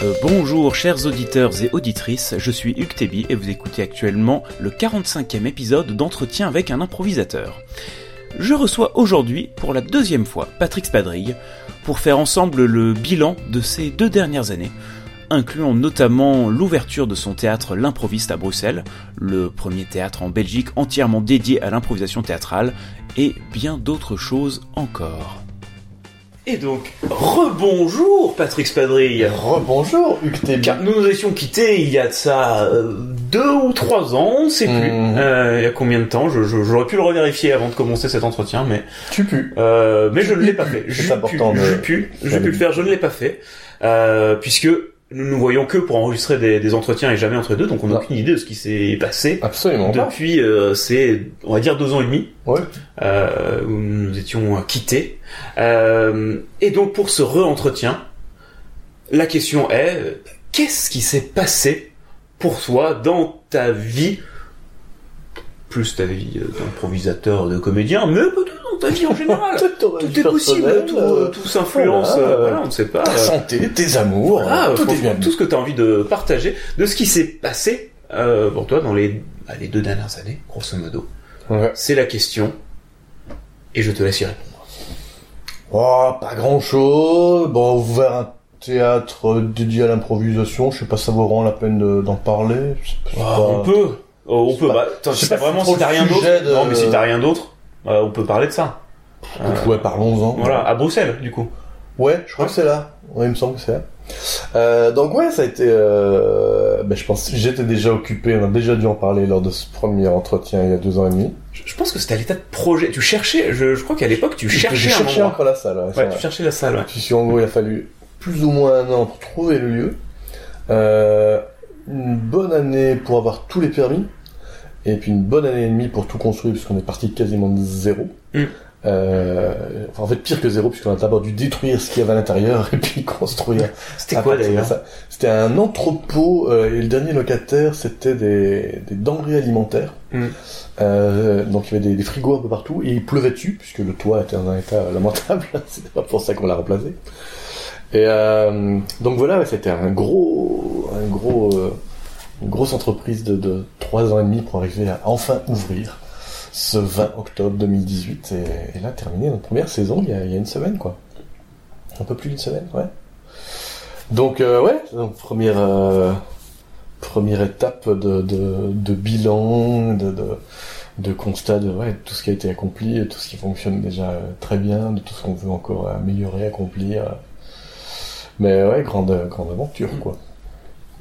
Euh, bonjour chers auditeurs et auditrices, je suis Hugues Tébi et vous écoutez actuellement le 45e épisode d'entretien avec un improvisateur. Je reçois aujourd'hui pour la deuxième fois Patrick Spadrille pour faire ensemble le bilan de ces deux dernières années, incluant notamment l'ouverture de son théâtre L'improviste à Bruxelles, le premier théâtre en Belgique entièrement dédié à l'improvisation théâtrale, et bien d'autres choses encore. Et donc, rebonjour Patrick Spadrille Rebonjour Hugues. Car nous nous étions quittés il y a de ça euh, deux ou trois ans, on ne sait plus. Mhm. Euh, il y a combien de temps Je- je- J'aurais pu le revérifier avant de commencer cet entretien, mais Tu pues. euh, mais je ne l'ai pas fait. C'est important j'ai pu, j'ai pu le le faire, je ne l'ai pas fait, euh, puisque nous nous voyons que pour enregistrer des, des entretiens et jamais entre deux, donc on n'a Non. aucune idée de ce qui s'est passé Absolument pas. depuis euh, ces, on va dire deux ans et demi, Ouais. euh, où nous nous étions quittés. Euh, et donc pour ce re-entretien, la question est qu'est-ce qui s'est passé pour toi dans ta vie, plus ta vie euh, d'improvisateur, de comédien, mais peut-être dans ta vie en général. Tout Tout est possible, tout, euh, tout s'influence, voilà, euh, euh, voilà, on ne sait pas. Ta euh, santé, tes amours, voilà, tout est bien. tout ce que tu as envie de partager, de ce qui s'est passé euh, pour toi dans les, bah, les deux dernières années, grosso modo. Ouais. C'est la question, et je te laisse y répondre. Oh, pas grand chose. Bon, ouvert un théâtre dédié à l'improvisation. Je sais pas si ça vaut vraiment la peine de- d'en parler. Pas- pas- on peut, Oh, on peut. pas- Bah, attends, je sais pas vraiment, si t'as rien d'autre, de- non, mais si t'as rien d'autre, euh, on peut parler de ça. Donc, ouais, parlons-en. Voilà, à Bruxelles, du coup. Ouais, je crois que c'est là. Ouais, il me semble que c'est là. Euh, donc ouais, ça a été. Euh... Ben, je pense que j'étais déjà occupé. On a déjà dû en parler lors de ce premier entretien il y a deux ans et demi. Je, je pense que c'était à l'état de projet. Tu cherchais, je, je crois qu'à l'époque, tu cherchais J'ai un encore la salle. Ouais, tu cherchais la salle, ouais. Puisque en gros, il a fallu plus ou moins un an pour trouver le lieu. Euh, une bonne année pour avoir tous les permis. Et puis une bonne année et demie pour tout construire, puisqu'on est parti quasiment de zéro. Mm. Euh, enfin, en fait, pire que zéro, puisqu'on a d'abord dû détruire ce qu'il y avait à l'intérieur et puis construire. C'était quoi d'ailleurs. C'était un entrepôt, euh, et le dernier locataire, c'était des, des denrées alimentaires. Mm. Euh, donc il y avait des, des frigos un peu partout, et il pleuvait dessus, puisque le toit était dans un état lamentable. C'était pas pour ça qu'on l'a remplacé. Et donc voilà, c'était un gros, un gros, une grosse entreprise de, de trois ans et demi pour arriver à enfin ouvrir ce 20 octobre 2018 et, et là terminer notre première saison il y a, il y a une semaine quoi. Un peu plus d'une semaine, ouais. Donc euh, ouais, première euh, première étape de, de, de bilan, de, de, de constat de ouais, tout ce qui a été accompli, tout ce qui fonctionne déjà euh, très bien, de tout ce qu'on veut encore améliorer, accomplir. Mais ouais, grande grande aventure quoi.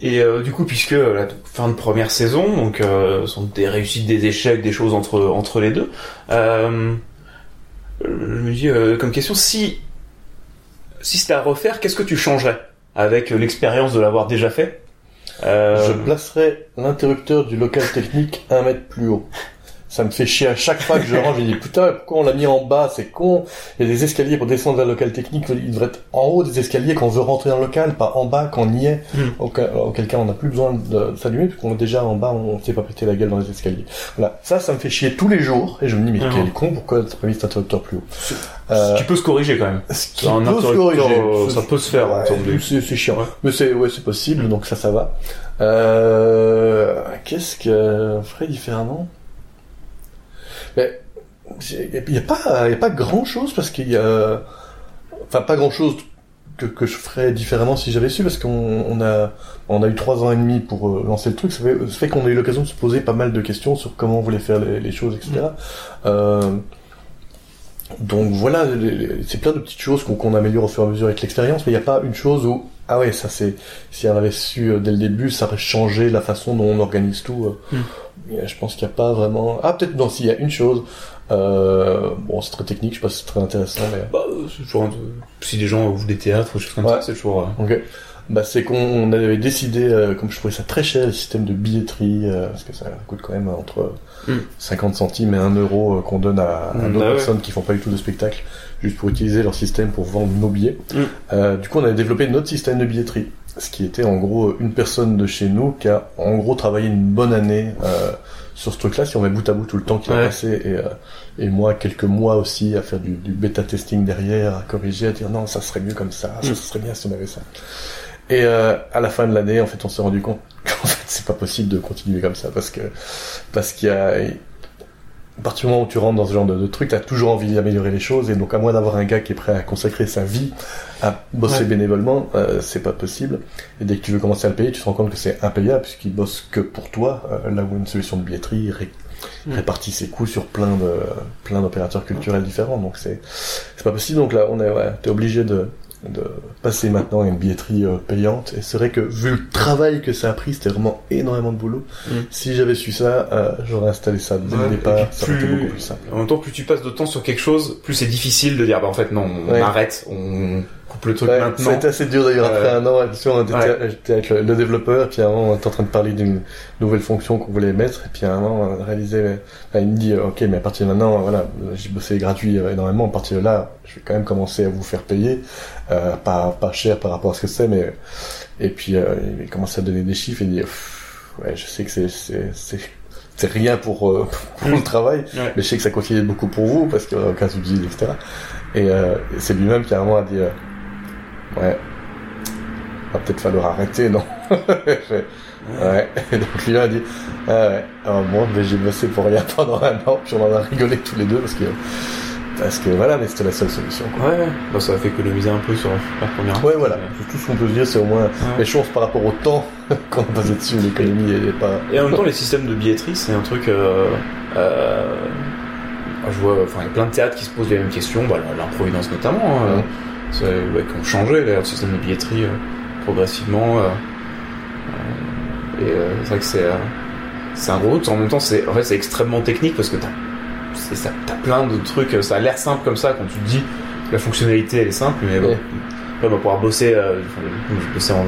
Et euh, du coup, puisque euh, la fin de première saison, donc euh, sont des réussites, des échecs, des choses entre entre les deux. Euh, je me dis comme question si si c'était à refaire, qu'est-ce que tu changerais avec l'expérience de l'avoir déjà fait? Je placerai l'interrupteur du local technique un mètre plus haut. Ça me fait chier à chaque fois que je rentre, je me dis putain, pourquoi on l'a mis en bas, c'est con. Il y a des escaliers pour descendre vers le local technique, il devrait être en haut des escaliers quand on veut rentrer dans le local, pas en bas quand on y est. Mm. Auquel, auquel cas on n'a plus besoin de s'allumer, puisqu'on est déjà en bas, on s'est pas pété la gueule dans les escaliers. Voilà, ça, ça me fait chier tous les jours, et je me dis mais quel con, pourquoi t'as pas mis cet interrupteur plus haut Ce Euh, qui peut se corriger quand même. ce qui Un peut se corriger. euh, ça peut se faire, Ouais, c'est, chiant. Ouais. Mais c'est, ouais, c'est possible, donc ça, ça va. Euh, qu'est-ce que ferait différemment? Mais, il y a pas, y a pas grand chose parce qu'il y a, enfin, pas grand chose que, que je ferais différemment si j'avais su parce qu'on on a, on a eu trois ans et demi pour euh, lancer le truc. Ça fait, ça fait qu'on a eu l'occasion de se poser pas mal de questions sur comment on voulait faire les, les choses, etc. Euh, donc voilà, c'est plein de petites choses qu'on qu'on améliore au fur et à mesure avec l'expérience, mais il n'y a pas une chose où ah ouais ça c'est si on avait su euh, dès le début, ça aurait changé la façon dont on organise tout. euh. Et, euh, Je pense qu'il n'y a pas vraiment. Ah peut-être non, s'il y a une chose. Euh, bon, c'est très technique, je sais pas si c'est très intéressant, mais Bah, c'est toujours un- si des gens ouvrent des théâtres ou des choses comme Ouais. ça, c'est toujours. euh, Ok. Bah, c'est qu'on avait décidé, euh, comme je trouvais ça très cher, le système de billetterie, euh, parce que ça coûte quand même entre Mm. 50 centimes et 1 euro euh, qu'on donne à, à Mm, d'autres bah ouais. personnes qui font pas du tout de spectacle, juste pour utiliser leur système pour vendre nos billets. Mm. Euh, du coup, on avait développé notre système de billetterie, ce qui était en gros une personne de chez nous qui a en gros travaillé une bonne année euh, sur ce truc-là, si on met bout à bout tout le temps qu'il a passé, et, euh, et moi quelques mois aussi à faire du, du bêta testing derrière, à corriger, à dire non, ça serait mieux comme ça, ça Mm. serait bien si on avait ça. Et euh, à la fin de l'année, en fait, on s'est rendu compte qu'en fait, c'est pas possible de continuer comme ça parce que parce qu'il y a à partir du moment où tu rentres dans ce genre de, de truc, t'as toujours envie d'améliorer les choses, et donc à moins d'avoir un gars qui est prêt à consacrer sa vie à bosser Ouais. bénévolement, euh, c'est pas possible. Et dès que tu veux commencer à le payer, tu te rends compte que c'est impayable puisqu'il bosse que pour toi, euh, là où une solution de billetterie ré- Mm. répartit ses coûts sur plein de plein d'opérateurs culturels différents. Donc c'est c'est pas possible. Donc là, on est ouais, t'es obligé de de passer maintenant à une billetterie euh, payante. Et c'est vrai que vu le travail que ça a pris, c'était vraiment énormément de boulot. Mm. Si j'avais su ça, euh, j'aurais installé ça dès Ouais, le départ. Ça plus- beaucoup plus simple. En même temps, plus tu passes de temps sur quelque chose, plus c'est difficile de dire, bah en fait non, on Ouais. arrête, on coupe le truc Ouais, maintenant. a été assez dur d'ailleurs après un an. J'étais avec le, le développeur, et puis à un moment, on était en train de parler d'une nouvelle fonction qu'on voulait mettre, et puis à un moment, on a réalisé, enfin, il me dit, ok, mais à partir de maintenant, voilà, j'ai bossé gratuit euh, énormément, à partir de là, je vais quand même commencer à vous faire payer, euh, pas, pas cher par rapport à ce que c'est, mais, et puis, euh, il commence à donner des chiffres, et il dit, ouais, je sais que c'est, c'est, rien pour, euh, pour le travail, Ouais. mais je sais que ça continue beaucoup pour vous, parce qu'il n'y aura aucun subside, etc. Et, euh, c'est lui-même qui à un moment a dit, euh, ouais, va peut-être falloir arrêter, non Ouais. Et donc lui a dit, ah ouais, alors bon, mais j'ai bossé pour rien pendant un an, puis on en a rigolé tous les deux parce que, parce que voilà, mais c'était la seule solution. Quoi. Ouais, ça a fait économiser un peu sur la première. Ouais, voilà. Tout ce qu'on peut se dire, c'est au moins Ouais. les choses par rapport au temps qu'on a passé dessus, l'économie elle est pas. Et en même temps, les systèmes de billetterie, c'est un truc. Euh, euh, je vois, enfin, il y a plein de théâtres qui se posent les mêmes questions, bah, l'improvidence notamment, hein, Ouais. Ouais, qui ont changé d'ailleurs le système de billetterie euh, progressivement. euh, euh, et c'est vrai que c'est c'est un gros. En même temps, c'est en fait c'est extrêmement technique parce que t'as t'as plein de trucs. Ça a l'air simple comme ça quand tu te dis que la fonctionnalité elle est simple, mais bon, Ouais. après, on va pouvoir bosser. Euh, je en,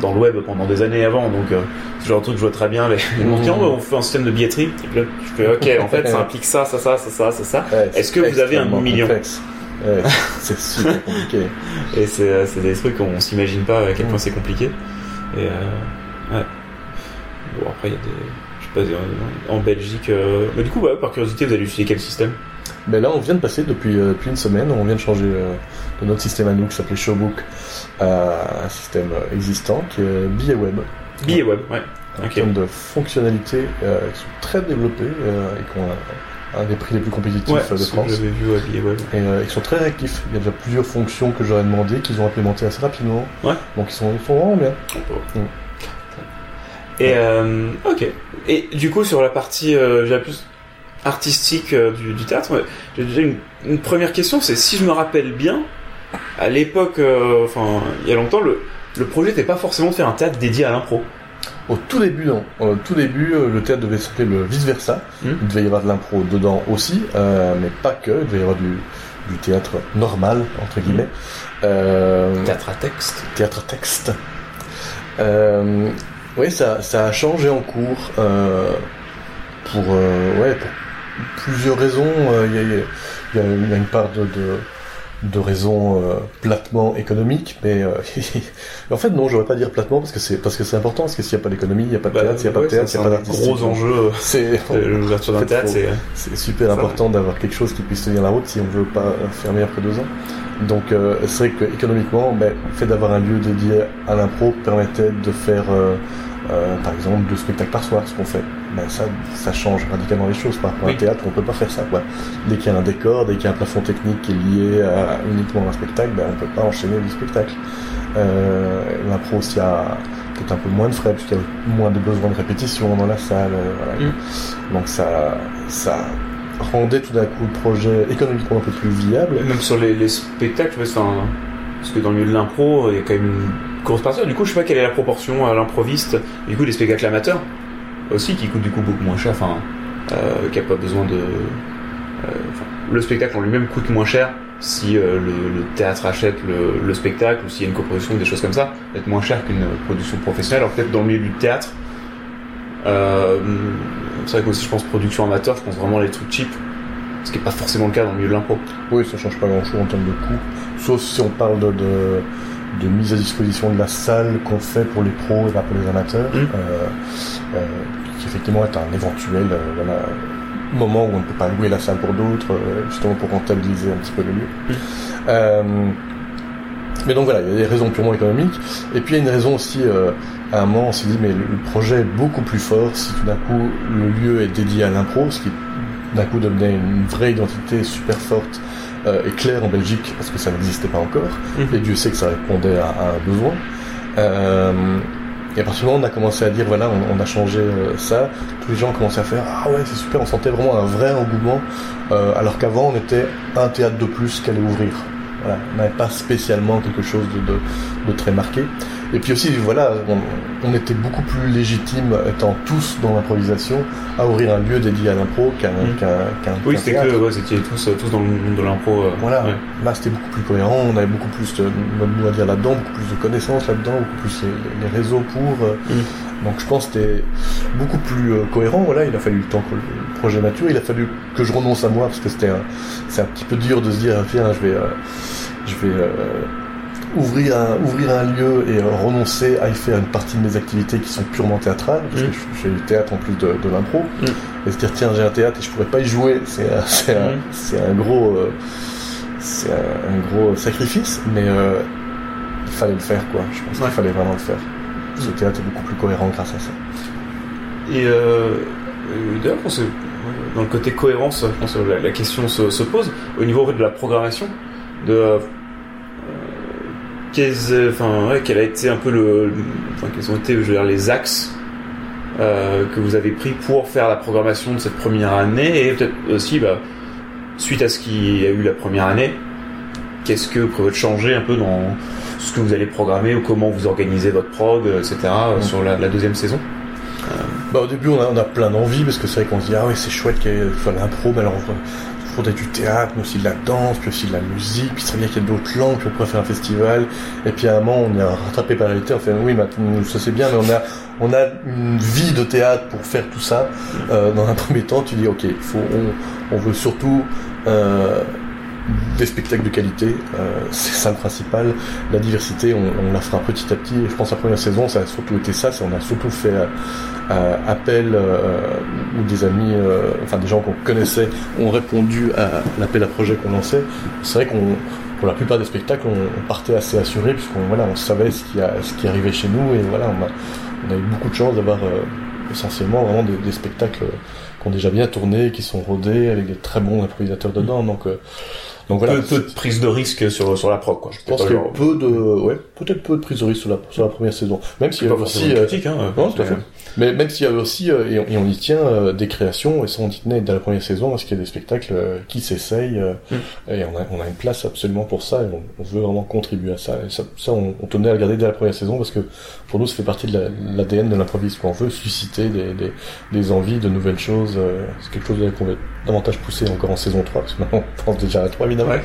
dans le web pendant des années avant, donc euh, ce genre de truc je vois très bien. Les, Mhm. Oh, on fait un système de billetterie. Je fais ok, en fait ça implique ça, ça, ça, ça, ça, ça. Ouais, Est-ce que vous avez un million? complexe. Ouais, c'est super compliqué. Et c'est euh, c'est des trucs qu'on s'imagine pas à quel point c'est compliqué. Et euh, ouais. Bon après il y a des, je sais pas, en Belgique. euh, Mais du coup, ouais, par curiosité, vous allez utiliser quel système? Mais là, on vient de passer depuis, euh, depuis une semaine, on vient de changer de notre système à nous qui s'appelait Showbook à un système existant qui est Billet Web. Billet web, ouais. En Ok. termes de fonctionnalités qui sont très développées et qui ont un, des prix les plus compétitifs Ouais, euh, de France. vu, ouais. Et euh, ils sont très réactifs. Il y a déjà plusieurs fonctions que j'aurais demandé qu'ils ont implémentées assez rapidement. Ouais. Donc ils sont, ils sont vraiment bien. Mm. Et euh, ok. Et du coup sur la partie, euh, plus artistique du, du théâtre, j'ai déjà une, une première question, c'est si je me rappelle bien, à l'époque, enfin il y a longtemps, le, le projet n'était pas forcément de faire un théâtre dédié à l'impro. Au tout début, non. Au tout début, euh, le théâtre devait s'appeler le vice-versa. Mm. Il devait y avoir de l'impro dedans aussi, euh, mais pas que. Il devait y avoir du, du théâtre normal, entre guillemets. Euh, Théâtre à texte. théâtre texte. Euh, oui, ça, ça a changé en cours pour, ouais, pour plusieurs raisons. Il y, a, y y une part de, de, de raisons euh, platement économiques, mais euh, en fait non, je ne pas dire platement parce que c'est parce que c'est important, parce que s'il n'y a pas d'économie, il n'y a pas de théâtre, s'il n'y a pas de Bah, théâtre, c'est il n'y a pas un d'artistique. gros enjeu. euh, C'est euh, L'ouverture d'un théâtre, c'est. c'est super important d'avoir quelque chose qui puisse tenir la route si on veut pas fermer après deux ans. Donc euh, c'est vrai que économiquement, ben, le fait d'avoir un lieu dédié à l'impro permettait de faire, euh, euh, par exemple, deux spectacles par soir, ce qu'on fait. Ben, ça, ça change radicalement les choses. Par rapport à un théâtre, on peut pas faire ça. Quoi. Dès qu'il y a un décor, dès qu'il y a un plafond technique qui est lié à uniquement un spectacle, ben, on peut pas enchaîner du spectacle. Euh, l'impro aussi a peut-être un peu moins de frais puisqu'il y a moins de besoin de répétition dans la salle. euh, voilà. Mm. Donc ça, ça rendait tout d'un coup le projet économiquement un peu plus viable. Même sur les, les spectacles, un- parce que dans le milieu de l'impro, il y a quand même une grosse partie. Du coup, je sais pas quelle est la proportion à l'improviste. Du coup, les spectacles amateurs aussi, qui coûtent du coup beaucoup moins cher, enfin, euh, qui a pas besoin de. euh, le spectacle en lui-même coûte moins cher si euh, le, théâtre achète le, le spectacle ou s'il y a une coproduction, des choses comme ça, peut-être moins cher qu'une production professionnelle. Alors peut-être dans le milieu du théâtre, c'est vrai qu'aussi je pense production amateur, je pense vraiment les trucs cheap, ce qui est pas forcément le cas dans le milieu de l'impro. Oui, ça change pas grand-chose en termes de coût, sauf si on parle de, de mise à disposition de la salle qu'on fait pour les pros et pas pour les amateurs, Mm. euh, euh, qui effectivement est un éventuel euh, voilà, moment où on ne peut pas louer la salle pour d'autres, euh, justement pour rentabiliser un petit peu le lieu. Mm. Euh, mais donc voilà, il y a des raisons purement économiques. Et puis il y a une raison aussi, euh, à un moment on s'est dit, mais le, le projet est beaucoup plus fort si tout d'un coup le lieu est dédié à l'impro, ce qui d'un coup devenait une vraie identité super forte euh, et claire en Belgique, parce que ça n'existait pas encore. Mhm. Et Dieu sait que ça répondait à, à un besoin. Euh, et à partir du moment où on a commencé à dire, voilà, on, on a changé euh, ça, tous les gens ont commencé à faire, ah ouais, c'est super, on sentait vraiment un vrai engouement, euh, alors qu'avant on était un théâtre de plus qu'allait ouvrir. Voilà, on n'avait pas spécialement quelque chose de, de, de très marqué. Et puis aussi, voilà, on, on était beaucoup plus légitime, étant tous dans l'improvisation, à ouvrir un lieu dédié à l'impro qu'un Mhm. qu'un qu'un Oui, c'était théâtre. que ouais, c'était tous, tous dans le monde de l'impro. euh, Voilà, ouais. là c'était beaucoup plus cohérent, on avait beaucoup plus de notre mot à dire là-dedans, beaucoup plus de connaissances là-dedans, beaucoup plus les, les réseaux pour. euh, Mm. Donc je pense que c'était beaucoup plus euh, cohérent. Voilà, il a fallu le temps que le projet mature, il a fallu que je renonce à moi parce que c'était un, c'est un petit peu dur de se dire tiens je vais, je vais ouvrir un ouvrir un lieu et euh, renoncer à y faire une partie de mes activités qui sont purement théâtrales parce Mm. que je, fais du théâtre en plus de, de l'impro Mm. et se dire tiens j'ai un théâtre et je pourrais pas y jouer c'est un- un, Mm. un gros euh, c'est un, un gros sacrifice mais euh, il fallait le faire quoi je pense Ouais. qu'il fallait vraiment le faire ce théâtre est beaucoup plus cohérent grâce à ça Et euh, d'ailleurs, dans le côté cohérence, je pense que la, la question se, se pose au niveau de la programmation, de quels, enfin, ouais, quel a été un peu le, enfin, quels ont été, je veux dire, les axes euh, que vous avez pris pour faire la programmation de cette première année et peut-être aussi, bah, suite à ce qui a eu la première année, qu'est-ce que vous prévoyez de changer un peu dans ce que vous allez programmer ou comment vous organisez votre prog, etc. euh, Mm. sur la, la deuxième saison? Bah, au début, on a, on a plein d'envie parce que c'est vrai qu'on se dit, ah ouais, c'est chouette qu'il y ait l'impro, mais alors du théâtre, mais aussi de la danse, puis aussi de la musique, puis c'est bien qu'il y ait d'autres langues, puis on pourrait faire un festival. Et puis à un moment, on est rattrapé par réalité, on fait, oui, maintenant, ça c'est bien, mais on a, on a une vie de théâtre pour faire tout ça. Euh, dans un premier temps, tu dis, ok, faut, on, on veut surtout, euh, des spectacles de qualité, euh, c'est ça le principal. La diversité, on, on la fera petit à petit. Je pense la première saison, ça a surtout été ça. c'est On a surtout fait euh, euh, appel euh, où des amis, enfin des gens qu'on connaissait, ont répondu à l'appel à projet qu'on lançait. C'est vrai qu'on, pour la plupart des spectacles, on, partait assez assuré puisqu'on voilà, on savait ce qui, ce qui arrivait chez nous et voilà, on a, eu beaucoup de chance d'avoir essentiellement vraiment des spectacles qui ont déjà bien tourné, qui sont rodés avec des très bons improvisateurs dedans. Donc, euh, donc voilà. peu, peu de prise de risque sur, sur la prog, quoi. Je pense qu'il y a eu peu de, ouais, peut-être peu de prise de risque sur la, sur la première saison. Même s'il y a aussi, euh, critique, hein. non, tout à fait. Mais même s'il y avait aussi, euh, et, on, et on y tient, euh, des créations, et ça on y tenait dès la première saison, parce qu'il y a des spectacles euh, qui s'essayent, euh, Mm. et on a, on a une place absolument pour ça, et on, on veut vraiment contribuer à ça. Et ça, ça on, on tenait à le garder dès la première saison, parce que pour nous, ça fait partie de la- l'ADN de l'improviste, qu'on veut susciter des, des, des envies de nouvelles choses. euh, c'est quelque chose qu'on va davantage pousser encore en saison 3, parce que maintenant on pense déjà à 3 évidemment. Ouais.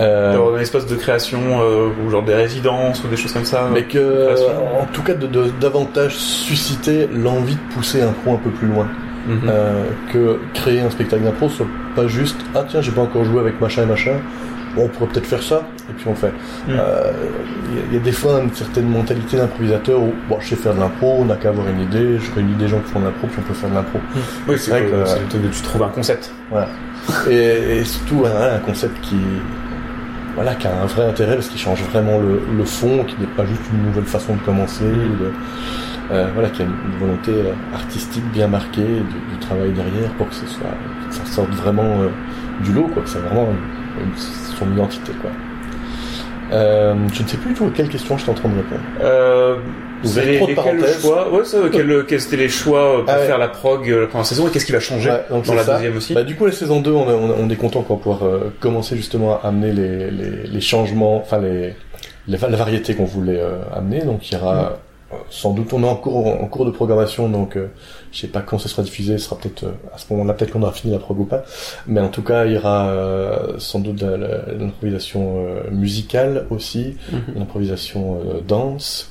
Euh, D'avoir un espace de création, euh, ou genre des résidences, ou des choses comme ça. mais que, Création. en tout cas, de, de- davantage susciter l'envie de pousser un pro un peu plus loin. Mhm. Euh, que créer un spectacle d'impro soit pas juste ah tiens j'ai pas encore joué avec machin et machin bon on pourrait peut-être faire ça et puis on le fait Mm. Euh, il y a- il y, a des fois une certaine mentalité d'improvisateur où bon je sais faire de l'impro on n'a qu'à avoir une idée je réunis des gens qui font de l'impro puis on peut faire de l'impro Oui, c'est vrai que, que- truc de tu trouves un concept. voilà et, et surtout voilà, un concept qui voilà qui a un vrai intérêt parce qu'il change vraiment le, fond qui n'est pas juste une nouvelle façon de commencer euh, voilà qui a une, volonté euh, artistique bien marquée du, travail derrière pour que ce soit que ça sorte vraiment euh, du lot quoi que c'est vraiment son identité quoi euh, je ne sais plus du tout à quelle question j'étais en train de répondre Euh, Vous avez trop de lesquels parenthèses. choix, ouais, ça, quels, quels étaient les choix pour Ah ouais. faire la prog euh, la première saison et qu'est-ce qui va changer Ouais, donc dans la ça. deuxième aussi Bah, du coup, la saison 2, on, on, on est content qu'on va pouvoir euh, commencer justement à amener les, les, les changements, enfin les, les- la variété qu'on voulait euh, amener. Donc il y aura euh, sans doute, on est en cours, en cours de programmation, donc euh, je sais pas quand ce sera diffusé, ce sera peut-être euh, à ce moment-là, peut-être qu'on aura fini la prog ou pas. Mais en tout cas, il y aura euh, sans doute l'improvisation euh, musicale aussi, Mhm. l'improvisation euh, danse.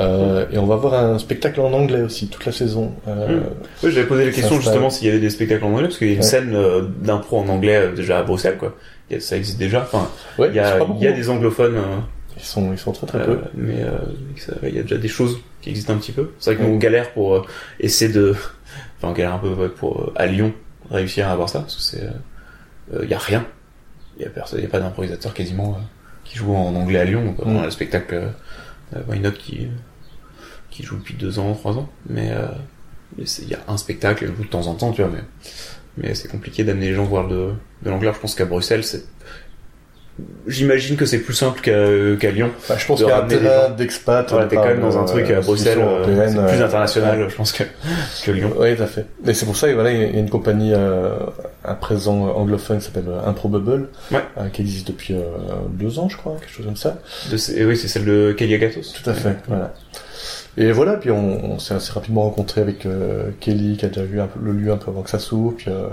Euh, et on va avoir un spectacle en anglais aussi toute la saison. Euh, Mhm. Oui, j'avais posé la question justement s'il y avait des spectacles en anglais, parce qu'il y a une Ouais. scène euh, d'impro en anglais euh, déjà à Bruxelles, quoi. Ça existe déjà. Enfin, ouais, il y a, il y a des anglophones, euh, Ils sont, ils sont très très euh, peu. mais euh, il y a déjà des choses qui existent un petit peu. C'est vrai que nous on galère pour euh, essayer de, enfin on galère un peu ouais, pour euh, à Lyon réussir à avoir ça, parce que c'est, il y a rien. Il y a personne, il y a pas d'improvisateur quasiment qui joue en anglais à Lyon. On Mm. a le spectacle euh, Why Not qui qui joue depuis deux ans, trois ans. Mais euh, il y a un spectacle, joue de temps en temps, tu vois. Mais mais c'est compliqué d'amener les gens voir de de l'anglais. Je pense qu'à Bruxelles, c'est J'imagine que c'est plus simple qu'à qu'à Lyon. Enfin, je pense qu'il y a un d'expat. Voilà, t'es quand même dans un euh, truc à Bruxelles, euh, c'est plus euh, international, je pense que que Lyon. Oui, tout à fait. Et c'est pour ça qu'il voilà, il y a une compagnie euh, à présent anglophone qui s'appelle euh, Improbable, Ouais. euh, qui existe depuis euh, deux ans, je crois, quelque chose comme ça. De et oui, c'est celle de Kelly Agatos. Tout à fait, voilà. Et voilà, puis on, on s'est assez rapidement rencontré avec euh, Kelly, qui a déjà vu un peu, le lieu un peu avant que ça s'ouvre, puis euh,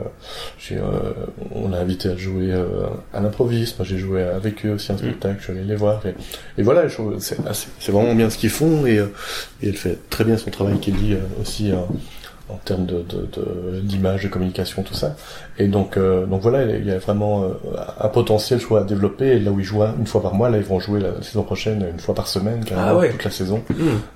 j'ai, euh, on l'a invité à jouer euh, à l'improviste, moi j'ai joué avec eux aussi un spectacle, je suis allé les voir, et, et voilà, c'est, vraiment bien ce qu'ils font, et, et elle fait très bien son travail, Kelly, aussi, euh, en termes de, de, de- d'image, de communication, tout ça. Et donc, euh, donc voilà, il y a vraiment euh, un potentiel, je crois, à développer. Et là où ils jouent une fois par mois, là ils vont jouer la saison prochaine une fois par semaine, Ah ouais. toute la saison. Mmh.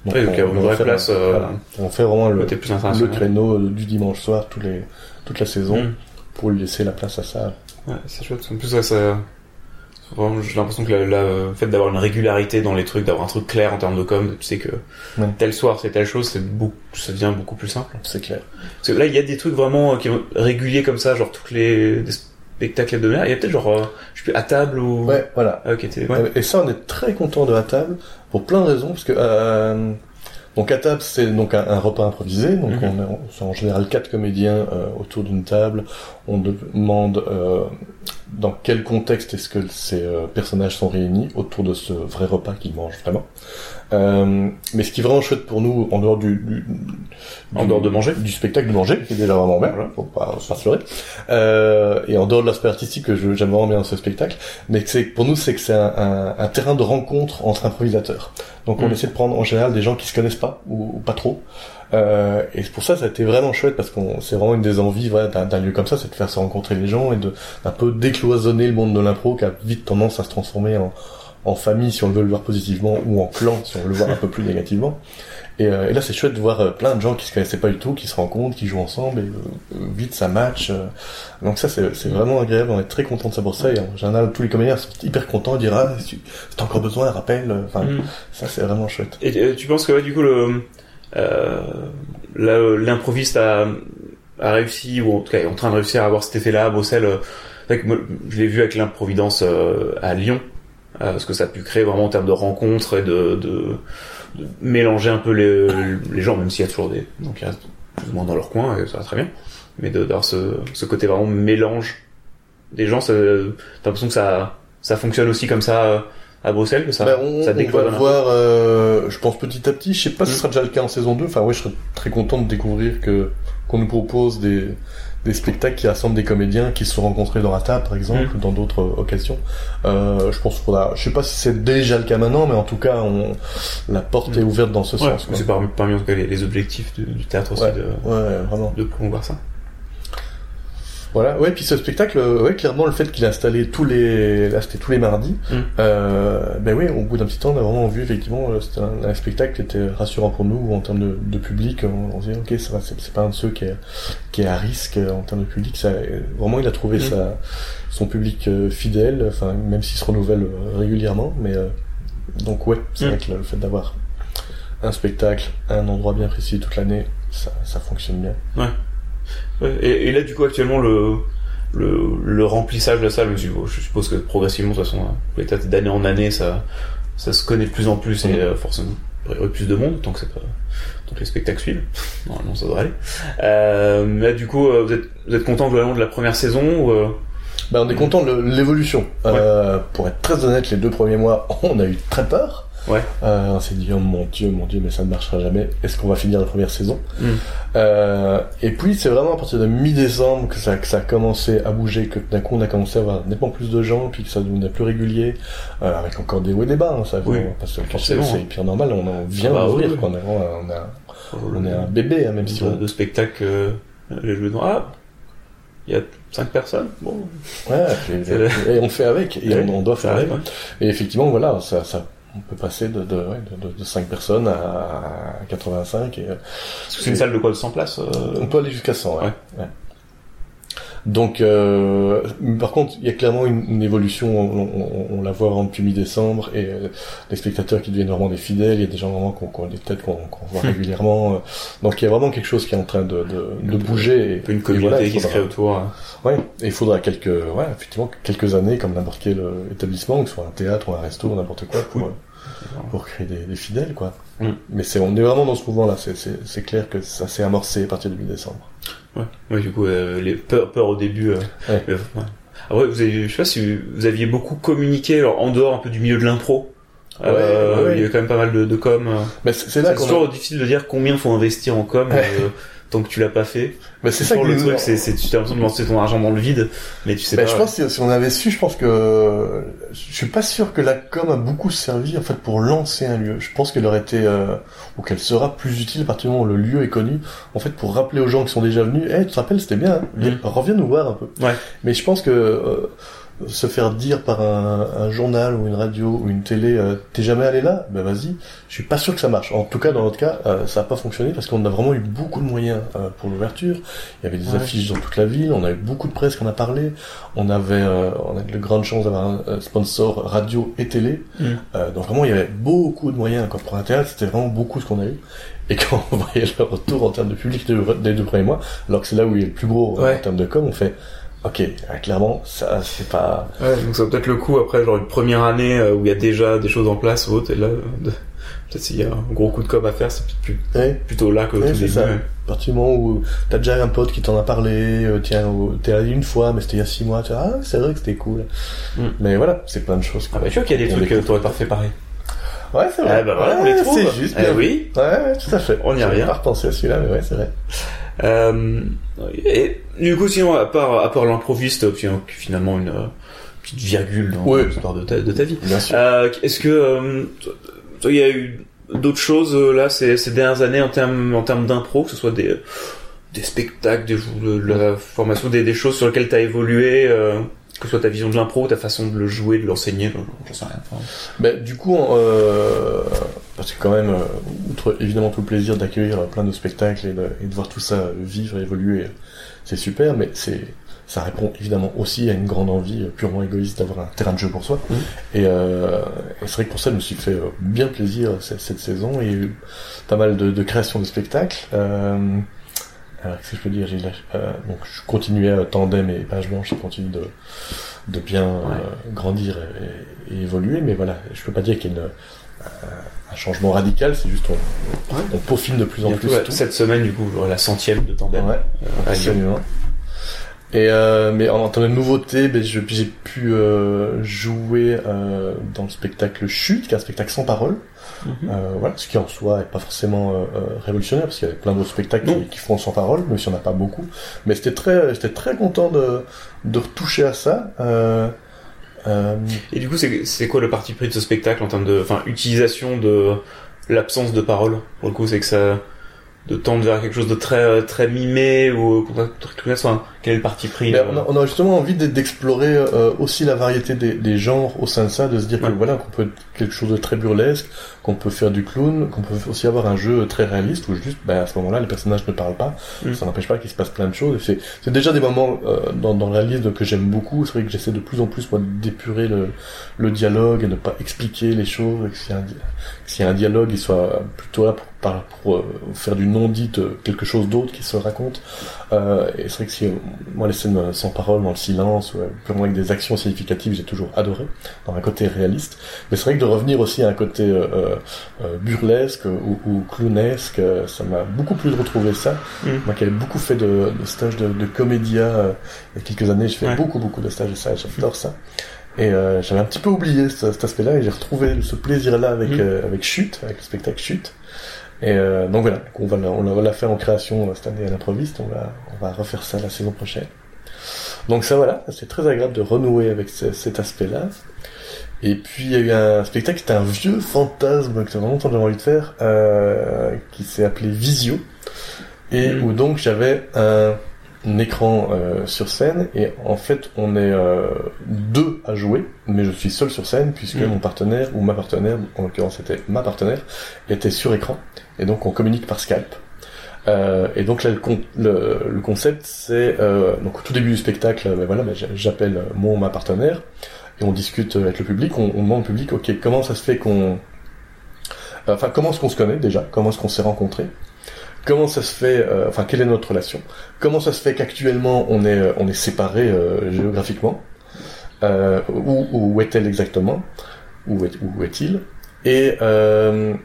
Oui, donc il y a on une va vraie faire place, un- euh, voilà. On fait vraiment le, plus le créneau euh, du dimanche soir tous les, toute la saison Mmh. pour lui laisser la place à ça. Ouais, c'est chouette. En plus, ça... Vraiment, j'ai l'impression que la- la- le fait d'avoir une régularité dans les trucs, d'avoir un truc clair en termes de com, tu sais que Ouais. tel soir c'est telle chose, c'est beaucoup, ça devient beaucoup plus simple. C'est clair. Parce que là, il y a des trucs vraiment euh, qui réguliers comme ça, genre toutes les des spectacles hebdomadaires. Il y a peut-être genre, euh, je sais plus, à table ou. Ouais, voilà. Ah, ouais. Et ça, on est très content de la table pour plein de raisons, parce que euh, donc à table, c'est donc un, un repas improvisé. Donc Mhm. on, est, on- c'est en général quatre comédiens euh, autour d'une table. On demande euh, dans quel contexte est-ce que ces euh, personnages sont réunis autour de ce vrai repas qu'ils mangent vraiment. Euh, mais ce qui est vraiment chouette pour nous, en dehors du, du- En du- dehors de manger. du spectacle de manger, qui est déjà vraiment bien, Voilà. faut pas, faut pas se leurrer. Euh, et en dehors de l'aspect artistique que j'aime vraiment bien dans ce spectacle, mais c'est pour nous c'est que c'est un, un- un terrain de rencontre entre improvisateurs. Donc on Mm. essaie de prendre en général des gens qui se connaissent pas ou, ou pas trop. Euh, et c'est pour ça ça a été vraiment chouette parce qu'on c'est vraiment une des envies voilà, d'un lieu comme ça, c'est de faire se rencontrer les gens et de un peu décloisonner le monde de l'impro qui a vite tendance à se transformer en en famille si on veut le voir positivement ou en clan si on veut le voir un peu plus négativement. Et, euh, et là, c'est chouette de voir euh, plein de gens qui se connaissaient pas du tout, qui se rencontrent, qui jouent ensemble, et euh, vite ça match. euh. donc ça, c'est c'est vraiment agréable. On est très content de ça pour ça. Et en général, tous les comédiens sont hyper contents dire ah, si tu as encore besoin, rappelle. Enfin, Mmh. ça c'est vraiment chouette. Et tu penses que ouais, du coup le l'improviste a, réussi ou en tout cas est en train de réussir à avoir cet effet-là à Bruxelles. euh, je l'ai vu avec l'improvidence euh, à Lyon, euh, parce que ça a pu créer vraiment en termes de rencontres et de, mélanger un peu les, gens, même s'il y a toujours des donc il restent plus ou moins dans leur coin et ça va très bien, mais d'avoir ce, côté vraiment mélange des gens, t'as l'impression que ça fonctionne aussi comme ça euh, à Bruxelles, que ça, Ben, on, ça on va le voir, euh, je pense petit à petit. Je sais pas si ce Mm. sera déjà le cas en saison 2. Enfin, ouais, je serais très content de découvrir que qu'on nous propose des des spectacles qui rassemblent des comédiens qui se sont rencontrés dans la table, par exemple, Mm. ou dans d'autres euh, occasions. Euh, je pense qu'il faudra. Je sais pas si c'est déjà le cas maintenant, mais en tout cas, on, la porte Mm. est ouverte dans ce Ouais, sens. c'est parmi, parmi en tout cas les, les objectifs du, du théâtre aussi de, Ouais, vraiment. de promouvoir ça. Voilà, ouais, puis ce spectacle, euh, ouais, clairement, le fait qu'il a installé tous les, là, c'était tous les mardis, Mm. euh, ben oui, au bout d'un petit temps, on a vraiment vu, effectivement, euh, c'était un, un spectacle qui était rassurant pour nous, en termes de, de public, on, on se dit, ok, ça va, c'est, pas un de ceux qui est, qui est à risque en termes de public, ça, vraiment, il a trouvé Mm. sa, son public fidèle, enfin, même s'il se renouvelle régulièrement, mais, euh, donc ouais, c'est Mm. vrai que le, le fait d'avoir un spectacle, un endroit bien précis toute l'année, ça, ça fonctionne bien. Ouais, et, et là, du coup, actuellement, le, le, le remplissage de la salle, je suppose, je suppose que progressivement, de toute façon, les théâtres d'année en année, ça, ça se connaît de plus en plus et Mhm. euh, forcément, il y aurait plus de monde, tant que c'est pas, tant que les spectacles suivent. Normalement, ça devrait aller. Euh, là, du coup, euh, vous êtes, vous êtes content globalement de la première saison ou, euh, Ben, on est content de l'évolution. Euh, pour être très honnête, les deux premiers mois, on a eu très peur. Ouais. Euh, on s'est dit, oh mon dieu, mon dieu, mais ça ne marchera jamais. Est-ce qu'on va finir la première saison Mm. euh, Et puis, c'est vraiment à partir de mi-décembre que ça, que ça a commencé à bouger, que d'un coup, on a commencé à avoir nettement plus de gens, puis que ça devenait plus régulier, euh, avec encore des hauts et des bas. Hein, ça, Oui, cacher, forcément, c'est pire normal. On en vient Ah bah oui, quoi. On, est, on, a- on le- est un bébé, hein, même si on... de spectacles, euh, les joueurs Ah, il y a cinq personnes. Bon, Ouais, et on fait avec, et on, on doit faire avec. arrive. hein. Et effectivement, voilà, ça, ça, on peut passer de, de, de, de, de 5 personnes à 85 et euh, Parce que c'est une salle de quoi de 100 places euh, on peut aller jusqu'à 100. Ouais. Ouais. Ouais. Donc, euh, par contre, il y a clairement une, une évolution. On, on- on la voit depuis mi-décembre et euh, les spectateurs qui deviennent vraiment des fidèles. Il y a des gens vraiment qu'on qu'on des têtes qu'on qu'on voit régulièrement. euh. Donc, il y a vraiment quelque chose qui est en train de, de, de bouger. Et, une communauté voilà, qui se crée autour. hein. Ouais, et il faudra quelques, ouais, effectivement, quelques années, comme n'importe quel établissement, que ce soit un théâtre ou un resto ou n'importe quoi, pour, Oui. Euh, pour créer des, des fidèles, quoi. Mm. Mais c'est, on est vraiment dans ce mouvement-là. C'est, c'est, c'est clair que ça s'est amorcé à partir de mi-décembre. Ouais. Ouais, du coup, euh, les peurs, peurs au début. euh, Ouais. ouais. Après, vous avez, je sais pas si vous aviez beaucoup communiqué alors, en dehors un peu du milieu de l'impro. Ouais, Euh, ouais, ouais. Il y avait quand même pas mal de, de com. euh. Mais c'est, là C'est a- toujours difficile de dire combien faut investir en com Ouais. euh, tant que tu l'as pas fait. mais c'est ça que le truc, c'est, tu as l'impression de lancer ton argent dans le vide, mais tu sais Ben, pas. je pense que si on avait su, je pense que je suis pas sûr que la com a beaucoup servi en fait pour lancer un lieu. Je pense qu'elle aurait été euh, ou qu'elle sera plus utile à partir du moment où le lieu est connu. En fait, pour rappeler aux gens qui sont déjà venus, eh, tu te rappelles, c'était bien. Hein Mhm. Reviens nous voir un peu. Ouais. Mais je pense que euh, se faire dire par un, un journal ou une radio ou une télé, euh, t'es jamais allé là, ben vas-y. Je suis pas sûr que ça marche. En tout cas, dans notre cas, euh, ça a pas fonctionné parce qu'on a vraiment eu beaucoup de moyens euh, pour l'ouverture. Il y avait des Ouais. affiches dans toute la ville, on a eu beaucoup de presse qui en a parlé. On avait, euh, on a eu de grandes chances d'avoir un euh, sponsor radio et télé. Mm. Euh, donc vraiment, il y avait beaucoup de moyens. Quoi. Pour un théâtre, c'était vraiment beaucoup ce qu'on a eu. Et quand on voyait le retour en termes de public des, deux premiers mois, alors que c'est là où il est le plus gros Ouais. en termes de com, on fait, ok, euh, clairement, ça, c'est pas... Ouais, donc ça vaut peut-être le coup après genre une première année euh, où il y a déjà des choses en place ou autre, et là, euh, de- peut-être s'il y a un gros coup de com à faire, c'est peut-être plus- Ouais. plutôt là que Ouais, tout début. À partir du moment où t'as déjà un pote qui t'en a parlé, euh, tiens, t'es allé une fois, mais c'était il y a six mois, tu vois, ah, c'est vrai que c'était cool. Mm. Mais voilà, c'est plein de choses. Ah quoi. bah tu vois qu'il y a des On trucs que t'aurais pas refait pareil. Ouais, c'est vrai. Ah bah voilà, on les trouve. C'est juste, Eh bien vu. oui. Ouais, tout à fait. On y J'avais revient. pas repensé à celui-là, mais ouais, c'est vrai. Euh, et du coup, sinon, à part, à part l'improviste, euh, finalement une euh, petite virgule dans Ouais. l'histoire de ta, de ta vie. Est-ce que il y a eu d'autres choses là ces, ces dernières années en termes en termes d'impro, que ce soit des des spectacles, des, de, de la formation, des, des choses sur lesquelles tu as évolué, euh, que ce soit ta vision de l'impro, ta façon de le jouer, de l'enseigner, j'en sais rien. Enfin, Ben, du coup, euh, parce que quand même, euh, outre évidemment tout le plaisir d'accueillir plein de spectacles et de, et de voir tout ça vivre et évoluer, c'est super, mais c'est ça répond évidemment aussi à une grande envie euh, purement égoïste d'avoir un terrain de jeu pour soi. Et, euh, et c'est vrai que pour ça, je me suis fait euh, bien plaisir cette, cette saison. Il y a eu pas mal de, de créations de spectacles. Euh, alors, qu'est-ce que je peux dire? Euh, donc, je continuais à Tandem et Page Blanche, je continue de, de bien euh, grandir et, et évoluer, mais voilà, je peux pas dire qu'il y a une, euh, un changement radical, c'est juste on, Ouais. on peaufine de plus en bientôt, plus ouais, tout. cette semaine, du coup, la centième de tandem. Ouais, euh, absolument. Et euh, mais en termes de nouveautés, ben, j'ai pu euh, jouer euh, dans le spectacle Chute, qui est un spectacle sans parole. Mhm. Euh, voilà, ce qui en soi est pas forcément euh, euh, révolutionnaire parce qu'il y a plein d'autres spectacles qui, qui font sans parole, même si on n'a pas beaucoup. Mais c'était très, j'étais très content de, de retoucher à ça. Euh, euh, Et du coup, c'est quoi le parti pris de ce spectacle en termes de, enfin, utilisation de l'absence de parole Pour le coup, c'est que ça de tendre vers quelque chose de très très mimé ou enfin, quel est le parti pris euh, on, a, justement envie d'e- d'explorer euh, aussi la variété des, des genres au sein de ça, de se dire Ouais. que voilà qu'on peut être quelque chose de très burlesque, qu'on peut faire du clown, qu'on peut aussi avoir un jeu très réaliste où juste, ben, à ce moment-là, les personnages ne parlent pas. Mm. Ça n'empêche pas qu'il se passe plein de choses. C'est, c'est déjà des moments euh, dans, dans la liste que j'aime beaucoup. C'est vrai que j'essaie de plus en plus moi d'épurer le, le dialogue et de pas expliquer les choses. Et que s'il y a un, di- s'il y a un dialogue, il soit plutôt là pour, pour, euh, faire du non-dit euh, quelque chose d'autre qui se raconte. Euh, et c'est vrai que si, euh, moi les scènes euh, sans parole, dans le silence, ou purement avec des actions significatives, j'ai toujours adoré, dans un côté réaliste. Mais c'est vrai que de revenir aussi à un côté burlesque ou, ou clownesque, euh, ça m'a beaucoup plu de retrouver ça. Mm. Moi qui avais beaucoup fait de, de stages de, de comédia euh, il y a quelques années, j'ai fait Ouais. beaucoup beaucoup de stages de ça, j'adore ça. Et euh, j'avais un petit peu oublié ce- cet aspect-là et j'ai retrouvé ce plaisir-là avec Mm. euh, avec Chute, avec le spectacle Chute. Et euh, donc voilà, on va la, on la- fait en création euh, cette année à l'improviste, on va on va refaire ça la saison prochaine. Donc ça voilà, c'est très agréable de renouer avec ce- cet aspect-là. Et puis il y a eu un spectacle qui était un vieux fantasme que j'avais longtemps j'avais envie de faire, euh, qui s'est appelé Visio, et Mm. où donc j'avais un, un écran euh, sur scène, et en fait on est euh, deux à jouer, mais je suis seul sur scène puisque Mm. mon partenaire ou ma partenaire, en l'occurrence c'était ma partenaire, était sur écran, et donc on communique par Skype. Euh, et donc là, le, con- le, le concept, c'est euh, donc au tout début du spectacle, ben voilà, ben, j'a- j'appelle mon ma partenaire et on discute avec le public. On, on demande au public, ok, comment ça se fait qu'on, enfin, comment est-ce qu'on se connaît déjà? Comment est-ce qu'on s'est rencontrés? Comment ça se fait euh, Enfin, quelle est notre relation? Comment ça se fait qu'actuellement on est euh, on est séparés euh, géographiquement? Euh, Où, où est-elle exactement? Où est où est-il? Et euh,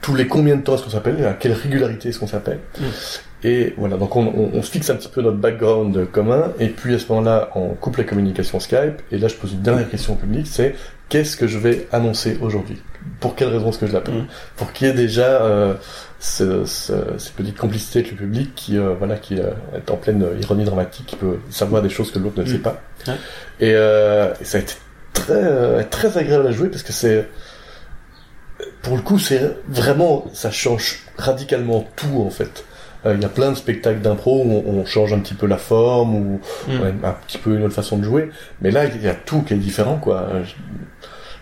tous les combien de temps est-ce qu'on s'appelle À quelle régularité est-ce qu'on s'appelle Mm. Et voilà, donc on, on, on se fixe un petit peu notre background commun, et puis à ce moment-là, on coupe la communication Skype, et là je pose une dernière question au public, c'est qu'est-ce que je vais annoncer aujourd'hui? Pour quelle raison est-ce que je l'appelle? Mm. Pour qu'il y ait déjà euh, ce, ce, cette petite complicité avec le public qui, euh, voilà, qui euh, est en pleine ironie dramatique, qui peut savoir des choses que l'autre ne Mm. sait pas. Ouais. Et, euh, et ça a été très, euh, très agréable à jouer parce que c'est, pour le coup, c'est vraiment, ça change radicalement tout en fait. Euh, Il y a plein de spectacles d'impro où on, on change un petit peu la forme ou Mm. ouais, un petit peu une autre façon de jouer, mais là il y a tout qui est différent quoi. Je-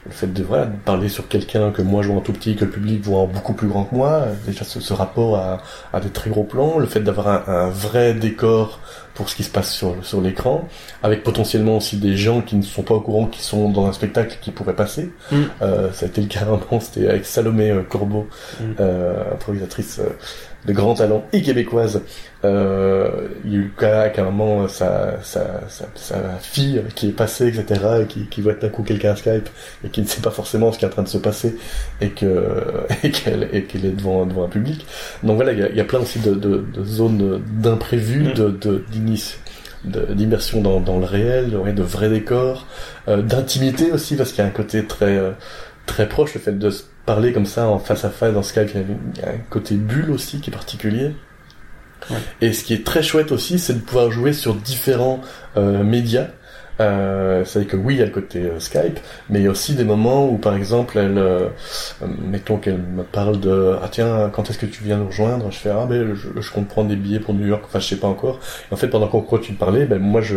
Le fait de, voilà, de parler sur quelqu'un que moi je vois en tout petit, que le public voit en beaucoup plus grand que moi, déjà ce, ce rapport à, à des très gros plans, le fait d'avoir un, un vrai décor pour ce qui se passe sur, sur l'écran, avec potentiellement aussi des gens qui ne sont pas au courant, qui sont dans un spectacle qui pourrait passer. Mm. Euh, ça a été le cas un c'était avec Salomé euh, Corbeau, Mm. euh, improvisatrice euh, de grand talent et québécoise. Euh, il y a eu le cas qu'à un moment, sa, sa, sa, sa fille qui est passée, etc., et qui, qui voit d'un coup quelqu'un à Skype, et qui ne sait pas forcément ce qui est en train de se passer, et que et qu'elle qu'elle est devant, devant un public. Donc voilà, il y a, il y a plein aussi de, de, de zones d'imprévus, Mm. de, d'immersion dans, dans le réel, de vrais décors, euh, d'intimité aussi, parce qu'il y a un côté très euh, très proche, le fait de se parler comme ça en face à face dans Skype, il y a un côté bulle aussi qui est particulier. Et ce qui est très chouette aussi, c'est de pouvoir jouer sur différents euh, médias. Euh, C'est-à-dire que oui, il y a le côté euh, Skype, mais il y a aussi des moments où, par exemple, elle, euh, euh, mettons qu'elle me parle de ah tiens, quand est-ce que tu viens nous rejoindre? Je fais ah ben je, je compte prendre des billets pour New York, enfin je sais pas encore. Et en fait, pendant qu'on continue de parler, ben moi je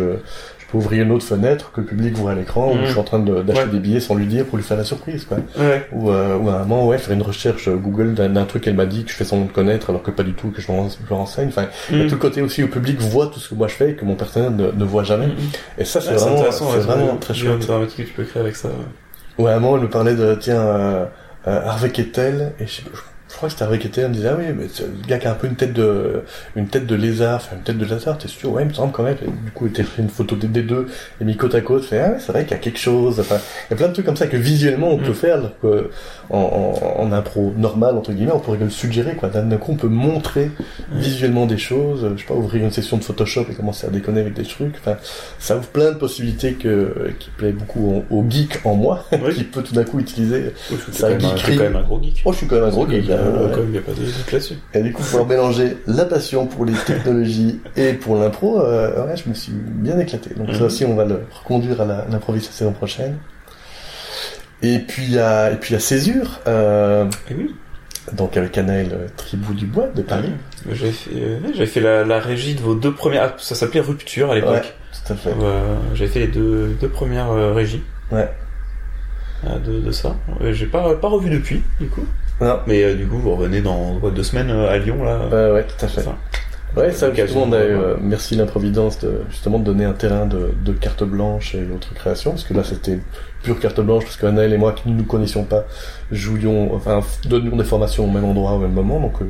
je peux ouvrir une autre fenêtre que le public voit à l'écran où je suis en train de- d'acheter Ouais. des billets sans lui dire pour lui faire la surprise quoi. Ouais. Ou, euh, ou à un moment, ouais, faire une recherche Google d'un truc qu'elle m'a dit, que je fais semblant de connaître, alors que pas du tout, que je me, renseigne. Enfin, il y a Mm. tout le côté aussi où le public voit tout ce que moi je fais et que mon partenaire ne, ne voit jamais. Mm. Et ça, c'est Ouais, intéressant, c'est vraiment très chouette. dramatique que tu peux créer avec ça. ouais. Ouais, moment, elle me parlait de, tiens, euh, euh, Harvey Kettel, et je, crois que c'était Harvey Kettel, elle me disait, ah oui, mais c'est le gars qui a un peu une tête de, une tête de lézard, enfin, une tête de lézard, t'es sûr? Ouais, il me semble quand même. Et du coup, elle fait une photo des, des deux, et mis côte à côte, fait, ah c'est vrai qu'il y a quelque chose, enfin, il y a plein de trucs comme ça que visuellement on peut Mm. faire, alors que en, en, en impro normal, entre guillemets, on pourrait le suggérer, quoi. D'un coup, on peut montrer visuellement des choses, je sais pas, ouvrir une session de Photoshop et commencer à déconner avec des trucs, enfin, ça ouvre plein de possibilités que, qui plaît beaucoup au, au geek en moi, Oui. qui peut tout d'un coup utiliser Oui, Ça t'es quand, même un- quand même un gros geek. Oh, je suis quand même un gros geek. Il y a- hein, ouais. quand même, il y a pas de doute là-dessus. Et du coup, pouvoir mélanger la passion pour les technologies et pour l'impro, euh, ouais, je me suis bien éclaté. Donc ça Mhm. aussi, on va le reconduire à la saison prochaine. Et puis il y a, et puis il y a Césure, euh, Et oui. donc avec Anaël euh, Tribou du Bois de Paris. J'avais fait, euh, fait la, la régie de vos deux premières. ah, ça s'appelait Rupture à l'époque. Ouais, tout à fait. Euh, j'avais fait les deux, deux premières euh, régies Ouais. euh, de, de ça. Euh, J'ai pas, pas revu depuis, du coup. Non. Mais du coup, vous revenez dans quoi, deux semaines à Lyon, là. Ouais, ouais, tout à fait. Ouais, ça, justement, on a, de- euh, merci l'improvidence de, justement, de donner un terrain de, de carte blanche et autres créations, parce que là, c'était pure carte blanche, parce que Anaël et moi, qui ne nous connaissions pas, jouions, enfin, donnions des formations au même endroit, au même moment, donc, euh,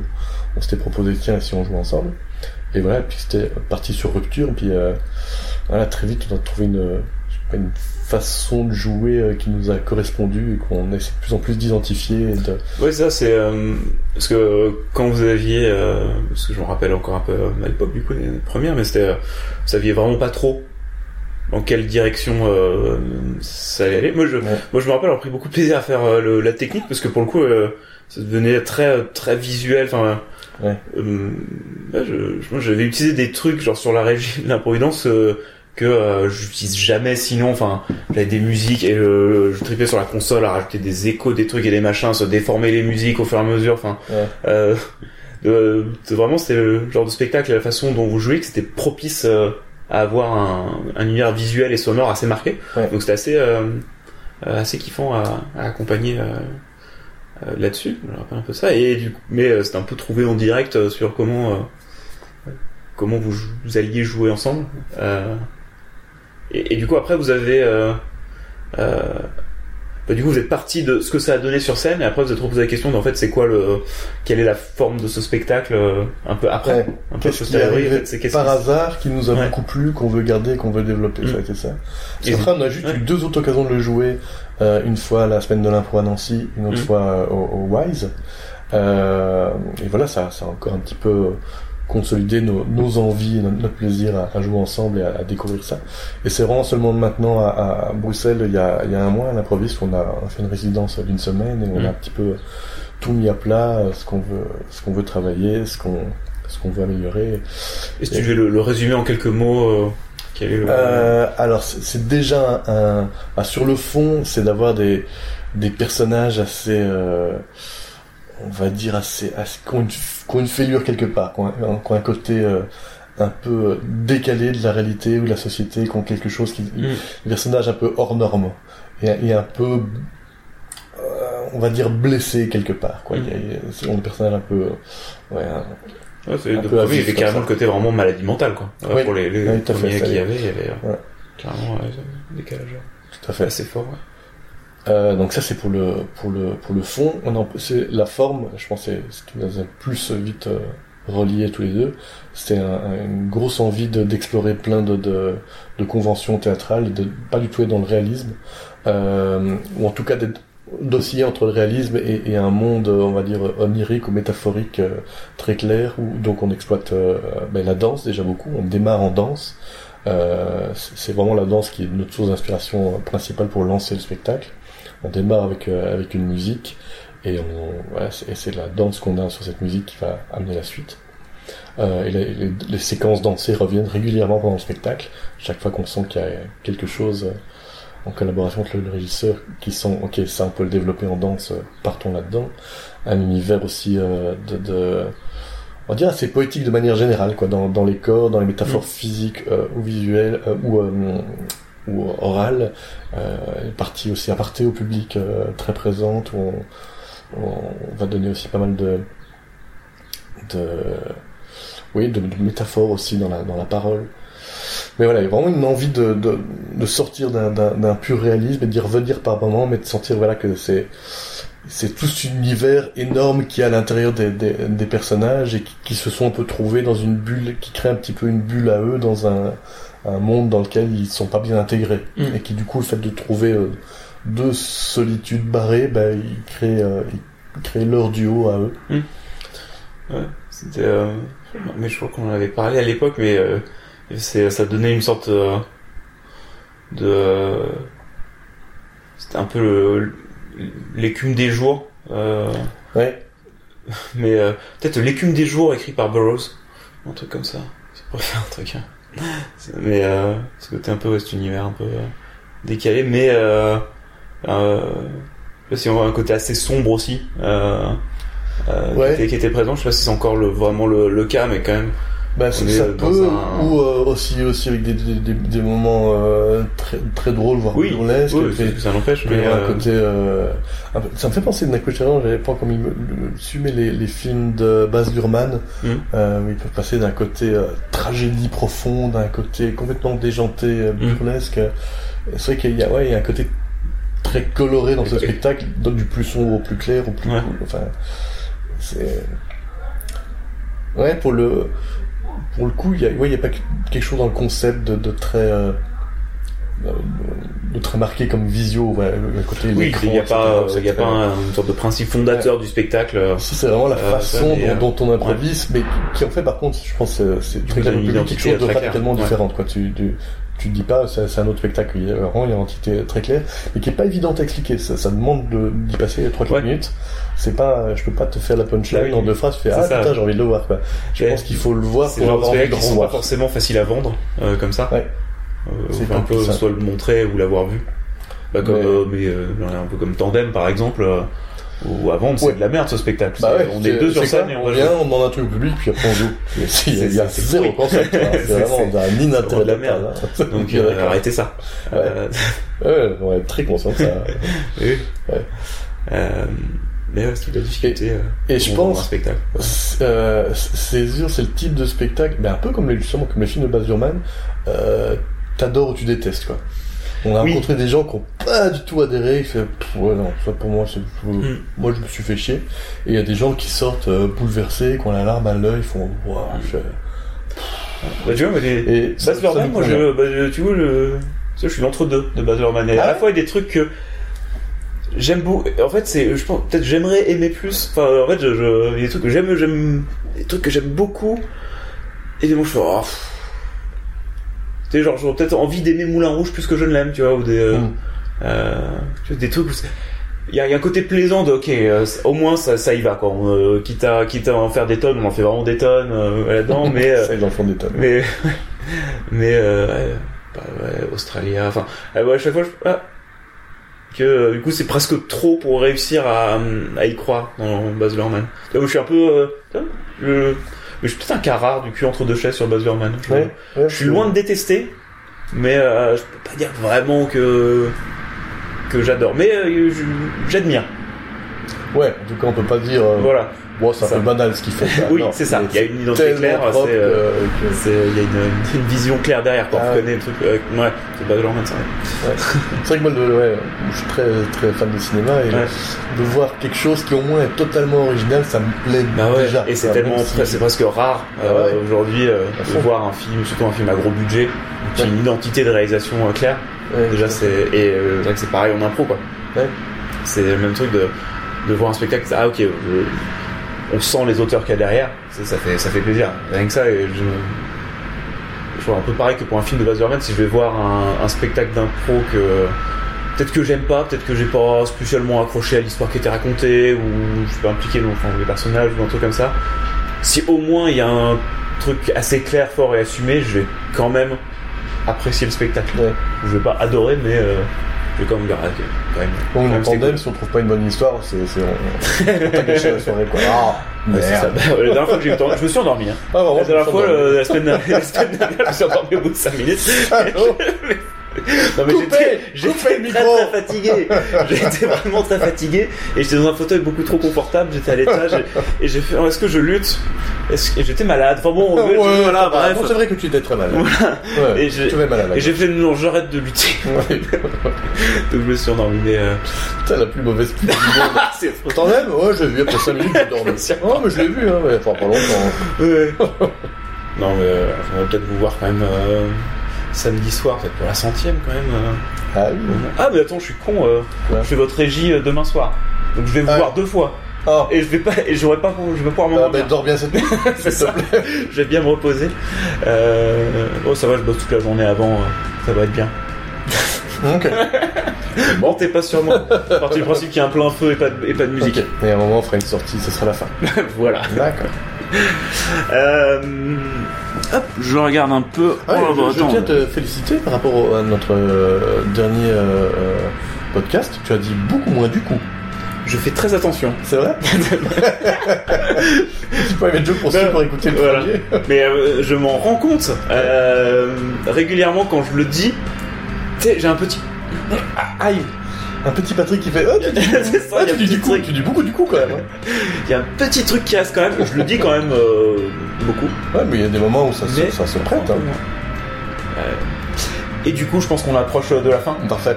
on s'était proposé, tiens, si on joue ensemble. Et voilà, puis c'était parti sur rupture, puis, euh, voilà, très vite, on a trouvé une, euh, une façon de jouer euh, qui nous a correspondu et qu'on essaie de plus en plus d'identifier de, Ouais, ça, c'est. euh, parce que euh, quand vous aviez. euh, parce que je me rappelle encore un peu euh, à l'époque, du coup, les premières, mais c'était. euh, vous saviez vraiment pas trop dans quelle direction euh, ça allait aller. Moi, je, Ouais. moi, je me rappelle avoir pris beaucoup de plaisir à faire euh, le- la technique, parce que pour le coup, euh, ça devenait très, très visuel. Enfin. Ouais. euh, là, je, je- moi, j'avais utilisé des trucs, genre sur la régie de l'improvidence. Euh, que euh, j'utilise jamais sinon enfin j'avais des musiques et je, je tripais sur la console à rajouter des échos des trucs et des machins se déformer les musiques au fur et à mesure enfin Ouais. euh, de- de- vraiment c'était le genre de spectacle et la façon dont vous jouez que c'était propice euh, à avoir un, un univers visuel et sonore assez marqué Ouais. donc c'était assez euh, euh, assez kiffant à, à accompagner euh, euh, là-dessus. Je rappelle un peu ça. Et du coup, mais euh, c'était un peu trouvé en direct euh, sur comment euh, comment vous alliez jouer ensemble. Et, et du coup après vous avez euh, euh, bah, du coup vous êtes parti de ce que ça a donné sur scène et après vous êtes reposé la question d'en fait c'est quoi le quelle est la forme de ce spectacle euh, un peu après Ouais. un peu Qu'est-ce qui est en fait, c'est qu'est-ce par hasard qui nous a Ouais. beaucoup plu, qu'on veut garder, qu'on veut développer, ça a été ça. Et- Après, on a juste Ouais. eu deux autres occasions de le jouer, euh, une fois à la semaine de l'impro à Nancy, une autre Mm. fois au, au Wise. Et voilà, ça, ça a encore un petit peu consolidé nos, nos envies, et notre, notre plaisir à, à jouer ensemble et à, à découvrir ça. Et c'est vraiment seulement maintenant à, Bruxelles, il y, a, il y a un mois, à l'improviste, qu'on a fait une résidence d'une semaine et on Mm. a un petit peu tout mis à plat, euh, ce qu'on veut, ce qu'on veut travailler, ce qu'on, ce qu'on veut améliorer. Et si tu veux le, le résumer en quelques mots, euh, quel est le... Euh, alors c'est déjà un, un- sur le fond, c'est d'avoir des des personnages assez, euh, on va dire assez, assez qui, ont une, qui ont une fêlure quelque part, qui ont un, qui ont un côté euh, un peu décalé de la réalité ou de la société, qui ont quelque chose qui, Mm. des personnages un peu hors normes et, et un peu, euh, on va dire blessés quelque part. Quoi. Mm. Il y a- des personnages un peu, euh, ouais, un- Ouais, c'est- de premier, il y avait carrément le côté vraiment maladie mentale, quoi. Euh, Oui. Pour les, les Oui, premiers qu'il y avait, il y avait euh, Ouais. carrément ouais, un décalage tout à fait. assez fort. ouais. Euh, donc ça c'est pour le pour le pour le fond. On en, c'est la forme. Je pense que c'est ce qui nous a plus vite euh, reliés tous les deux. C'était un- un- une grosse envie de- d'explorer plein de, de de conventions théâtrales, de pas du tout être dans le réalisme, euh, ou en tout cas d'être d'osciller entre le réalisme et, et un monde, on va dire onirique ou métaphorique euh, très clair. Où donc on exploite euh, ben, la danse déjà beaucoup. On démarre en danse. Euh, c'est vraiment la danse qui est notre source d'inspiration principale pour lancer le spectacle. On démarre avec euh, avec une musique et on et c'est la danse qu'on a sur cette musique qui va amener la suite. Euh, et les, les- les séquences dansées reviennent régulièrement pendant le spectacle. Chaque fois qu'on sent qu'il y a quelque chose euh, en collaboration avec le, le régisseur qui sent ok ça on peut le développer en danse, euh, partons là-dedans. Un univers aussi de, de on va dire assez poétique de manière générale quoi dans, dans les corps, dans les métaphores physiques euh, ou visuelles ou ou orales, euh, partie aussi aparté au public euh, très présente où on, on va donner aussi pas mal de de oui de, de métaphores aussi dans la dans la parole. Mais voilà il y a vraiment une envie de de, de sortir d'un pur réalisme et d'y revenir par moment mais de sentir voilà que c'est c'est tout cet univers énorme qui est à l'intérieur des, des, des personnages et qui, qui se sont un peu trouvés dans une bulle qui crée un petit peu une bulle à eux dans un un monde dans lequel ils sont pas bien intégrés Mm. et qui du coup le fait de trouver euh, deux solitudes barrées ben ils créent euh, ils créent leur duo à eux Ouais, c'était. Euh... Mais je crois qu'on en avait parlé à l'époque, mais euh, c'est, ça donnait une sorte de. C'était un peu l'écume des jours. Ouais Mais peut-être l'écume des jours écrit par Burroughs. Un truc comme ça. Ça pourrait faire un truc. hein. C'est- Mais euh, ce côté un peu, ouais, cet univers un peu euh, décalé, mais euh, euh, si on voit un côté assez sombre aussi. Euh, euh, Ouais. qui, était, qui était présent, je sais pas si c'est encore le, vraiment le, le cas, mais quand même. Bah, ça, ça peut, un- ou euh, aussi, aussi avec des, des, des, des moments euh, très, très drôles, voire Oui, burlesques. oui, c'est- ça n'empêche, mais. euh, côté, euh, peu- ça me fait penser de Challenge, j'avais pas comme il me, me su, mais les, les films de Baz Luhrmann, où ils peuvent passer d'un côté euh, tragédie profonde, à un côté complètement déjanté, euh, Mhm. burlesque. C'est vrai qu'il y a, ouais, il y a un côté très coloré dans ce Et- spectacle, donc du plus sombre au plus clair, au plus Ouais. cool. Enfin, c'est ouais pour le pour le coup, il y a, ouais, pas que- quelque chose dans le concept de, de très euh, de très marqué comme visio, ouais, le côté Oui, il n'y a pas, il a un- une sorte de principe fondateur du spectacle. euh, Si c'est vraiment la Euh, façon mais, dont, euh, dont on improvise, mais qui en fait par contre, je pense, c'est quelque chose de radicalement ouais. différent. Quoi. Tu, tu, tu dis pas, c'est un autre spectacle, il y a vraiment il y a une identité très claire, mais qui est pas évidente à expliquer. Ça, ça demande de- d'y passer 3-4 Ouais. minutes. C'est pas, je peux pas te faire la punchline Bah oui. en deux phrases. Fais ah ça. putain, j'ai envie de le voir. Quoi. Je pense qu'il faut le voir C'est pour le avoir envie de qui sont pas forcément faciles à vendre, euh, comme ça. Ouais. Euh, C'est un peu soit le montrer ou l'avoir vu. Bah, comme, Mais- euh, mais un peu comme Tandem par exemple, ou vendre, c'est Ouais. de la merde ce spectacle. Bah ouais, on est deux sur scène et on on vient, on demande un truc au public, puis après on joue. Il y a zéro concept. C'est- vraiment c'est inintérêt de la merde. hein. Donc euh, arrêtez ça. Euh, Ouais, on est très conscient de ça. oui. Ouais. Euh, Mais ouais, c'est la difficulté. euh, Et je pense- un spectacle. C'est euh, c'est sûr, c'est le type de spectacle, mais un peu comme les, justement comme les films de Baz Luhrmann, euh, t'adores ou tu détestes quoi. On a Oui. rencontré des gens qui ont pas du tout adhéré, ils fait ouais non, ça pour moi c'est Mm. moi je me suis fait chier. Et il y a des gens qui sortent euh, bouleversés, qui ont la larme à l'œil, ils font waouh. je- Bah, tu vois, mais les... Et Baz ça- moi, je, bah, tu vois, sais, je suis l'entre-deux de. Et Ah à la fois, il y a des trucs que j'aime beaucoup. En fait, c'est, je pense, peut-être j'aimerais aimer plus. Enfin, en fait, je, je- il y a des trucs que j'aime, j'aime, des trucs que j'aime beaucoup. Et des moments, je fais, oh, pff. Tu sais, genre, j'aurais peut-être envie d'aimer Moulin Rouge plus que je ne l'aime, tu vois, ou des, euh, Mm. euh, des trucs où il y a, il y a un côté plaisant de ok euh, au moins ça, ça y va quoi on, euh, quitte à quitte à en faire des tonnes on en fait vraiment des tonnes euh, là-dedans mais Ça, ils en font des tonnes. mais mais bah, ouais, Australia enfin ouais, à chaque fois je, ah, que du coup c'est presque trop pour réussir à, à y croire dans Baz Luhrmann moi, je suis un peu je, mais je suis peut-être un cas rare du cul entre deux chaises sur Baz Luhrmann je, Ouais, ouais, je suis loin de détester mais euh, je peux pas dire vraiment que que j'adore. Mais euh, j'admire Ouais, en tout cas on peut pas dire. euh, voilà Bon, c'est un Ça. peu banal ce qu'il fait. ça. oui c'est ça il y a une identité claire c'est euh, que- il y a une, une vision claire derrière quoi Ah on ouais. reconnaît le truc euh, ouais c'est Baz Luhrmann ça Ouais. C'est vrai que moi, le- ouais, je suis très, très fan de cinéma et Ouais. de voir quelque chose qui au moins est totalement original, ça me plaît Bah déjà. et c'est tellement si- c'est presque rare Ah aujourd'hui de voir un film, surtout un film à gros budget, qui a une identité de réalisation claire. Déjà c'est- et c'est vrai que c'est pareil en impro quoi. C'est le même truc de de voir un spectacle, ah ok, euh, on sent les auteurs qu'il y a derrière, ça, ça fait ça fait plaisir. Rien que ça, je je vois un peu pareil que pour un film de Baz Luhrmann, si je vais voir un, un spectacle d'impro que peut-être que j'aime pas, peut-être que j'ai pas spécialement accroché à l'histoire qui était racontée, ou je suis pas impliqué dans enfin, les personnages ou un truc comme ça. Si au moins il y a un truc assez clair, fort et assumé, je vais quand même apprécier le spectacle. Ouais. Je vais pas adorer, mais euh, dire, ah, ok, quand même. Donc, quand tandem, cool. si on trouve pas une bonne histoire, c'est, c'est, on, on t'a gâché la soirée, quoi. Ah, Ouais, c'est ça. Bah, la dernière fois que j'ai eu le temps, je me suis endormi. Hein. Ah, vraiment, la dernière fois, dernière, la semaine dernière, je me suis endormi au bout de 5 minutes. Ah, non. Mais j'étais très très fatigué. J'étais vraiment très fatigué et j'étais dans un fauteuil beaucoup trop confortable. J'étais à l'étage et, et j'ai fait oh, est-ce que je lutte? Que et j'étais malade Enfin bon, Ouais, voilà bref. C'est vrai que tu étais très malade. Voilà. Ouais, Et j'ai- tu vas malade. Et j'ai fait non, j'arrête de lutter. Ouais. Donc je me suis endormi. Mais euh... T'as la plus mauvaise pub du monde. c'est trop. Tandem Ouais, j'ai vu après 5 minutes, j'ai dormi. Non, mais je l'ai vu, hein, mais enfin pas longtemps. Ouais. non mais euh, on va peut-être vous voir quand même euh, samedi soir, peut-être pour la centième quand même. euh. Ah oui. Ah mais attends, je suis con. euh, je fais votre régie euh, demain soir. Donc je vais vous Ah. voir deux fois. Ah, Et je vais pas, et j'aurais pas, je vais pas pouvoir ah m'endormir. bah, dors bien cette nuit. C'est ça. je vais bien me reposer. Euh... Oh, ça va, je bosse toute la journée avant. Ça va être bien. Ok. Bon, t'es pas sur moi. Parti du principe qu'il y a un plein feu et pas de, et pas de musique. Et à un moment, on fera une sortie, ce sera la fin. voilà. D'accord. Euh... Hop, je regarde un peu. Ah, Oh, bah, je, je attends. tiens à te féliciter par rapport au- à notre euh, dernier euh, podcast. Tu as dit beaucoup moins du coup. Je fais très attention. C'est vrai? Tu peux mettre jeu pour ceux pour écouter le Voilà. premier. Mais euh, je m'en rends compte euh, régulièrement quand je le dis. Tu sais, j'ai un petit. Aïe Un petit Patrick qui fait. Oh, tu dis, ça, ah, a tu dis du coup, tu dis beaucoup du coup quand même. hein. Il y a un petit truc qui reste quand même. Je le dis quand même euh, beaucoup. Ouais, mais il y a des moments où ça, se- ça se prête. Hein. Euh, Et du coup, je pense qu'on approche de la fin. Parfait.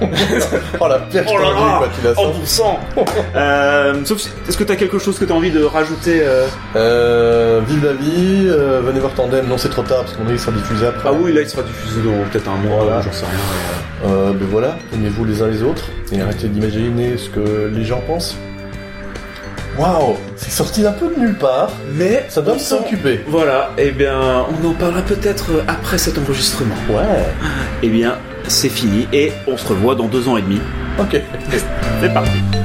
oh la perche Oh là quoi, tu la sens. euh, Sauf si- est-ce que t'as quelque chose que t'as envie de rajouter euh Euh, vive la vie, euh, venez voir Tandem, non c'est trop tard parce qu'on est il sera diffusé après. Ah oui, là il sera diffusé dans peut-être un mois, Voilà. j'en sais rien. Euh, ben voilà, aimez-vous les uns les autres et arrêtez d'imaginer ce que les gens pensent. Waouh, c'est sorti d'un peu de nulle part. Mais Ça doit s'occuper. Voilà, et bien on en parlera peut-être après cet enregistrement. Ouais. Eh bien, c'est fini et on se revoit dans deux ans et demi. Ok. C'est parti.